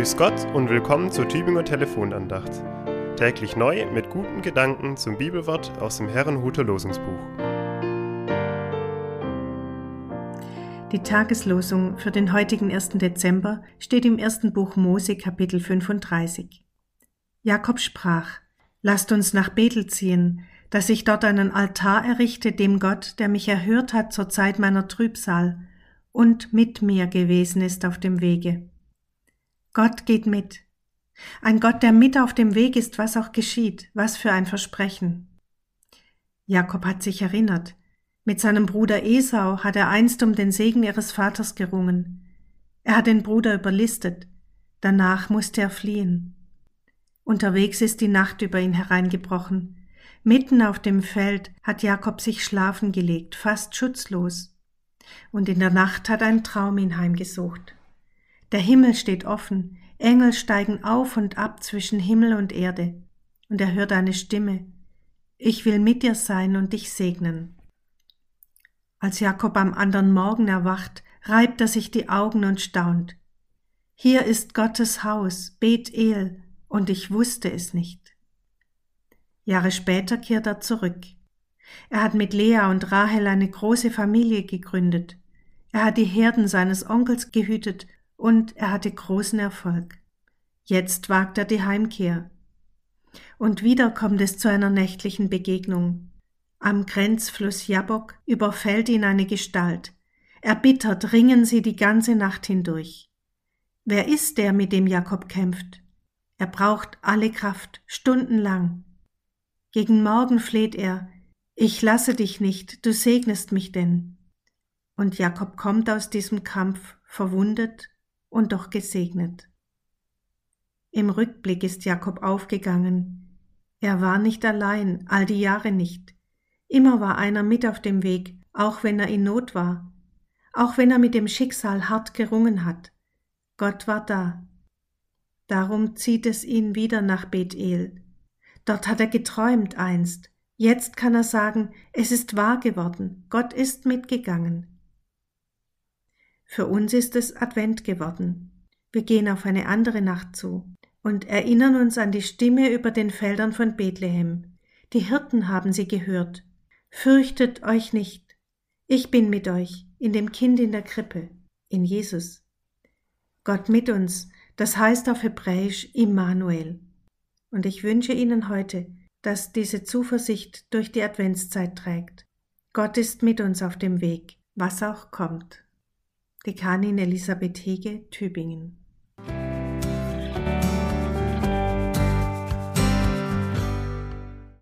Grüß Gott und willkommen zur Tübinger Telefonandacht. Täglich neu mit guten Gedanken zum Bibelwort aus dem Herrenhuter Losungsbuch. Die Tageslosung für den heutigen 1. Dezember steht im ersten Buch Mose Kapitel 35. Jakob sprach, Lasst uns nach Bethel ziehen, dass ich dort einen Altar errichte dem Gott, der mich erhört hat zur Zeit meiner Trübsal und mit mir gewesen ist auf dem Wege. Gott geht mit. Ein Gott, der mit auf dem Weg ist, was auch geschieht, was für ein Versprechen. Jakob hat sich erinnert. Mit seinem Bruder Esau hat er einst um den Segen ihres Vaters gerungen. Er hat den Bruder überlistet. Danach musste er fliehen. Unterwegs ist die Nacht über ihn hereingebrochen. Mitten auf dem Feld hat Jakob sich schlafen gelegt, fast schutzlos. Und in der Nacht hat ein Traum ihn heimgesucht. Der Himmel steht offen, Engel steigen auf und ab zwischen Himmel und Erde, und er hört eine Stimme, Ich will mit dir sein und dich segnen. Als Jakob am anderen Morgen erwacht, reibt er sich die Augen und staunt. Hier ist Gottes Haus, Bet El, und ich wusste es nicht. Jahre später kehrt er zurück. Er hat mit Lea und Rahel eine große Familie gegründet. Er hat die Herden seines Onkels gehütet und er hatte großen Erfolg. Jetzt wagt er die Heimkehr. Und wieder kommt es zu einer nächtlichen Begegnung. Am Grenzfluss Jabok überfällt ihn eine Gestalt. Erbittert ringen sie die ganze Nacht hindurch. Wer ist der, mit dem Jakob kämpft? Er braucht alle Kraft, stundenlang. Gegen Morgen fleht er, ich lasse dich nicht, du segnest mich denn. Und Jakob kommt aus diesem Kampf verwundet und doch gesegnet. Im Rückblick ist Jakob aufgegangen. Er war nicht allein, all die Jahre nicht. Immer war einer mit auf dem Weg, auch wenn er in Not war, auch wenn er mit dem Schicksal hart gerungen hat. Gott war da. Darum zieht es ihn wieder nach Bethel. Dort hat er geträumt einst. Jetzt kann er sagen, es ist wahr geworden, Gott ist mitgegangen. Für uns ist es Advent geworden. Wir gehen auf eine andere Nacht zu und erinnern uns an die Stimme über den Feldern von Bethlehem. Die Hirten haben sie gehört. Fürchtet euch nicht. Ich bin mit euch, in dem Kind in der Krippe, in Jesus. Gott mit uns, das heißt auf Hebräisch Immanuel. Und ich wünsche Ihnen heute, dass diese Zuversicht durch die Adventszeit trägt. Gott ist mit uns auf dem Weg, was auch kommt. Dekanin Elisabeth Hege, Tübingen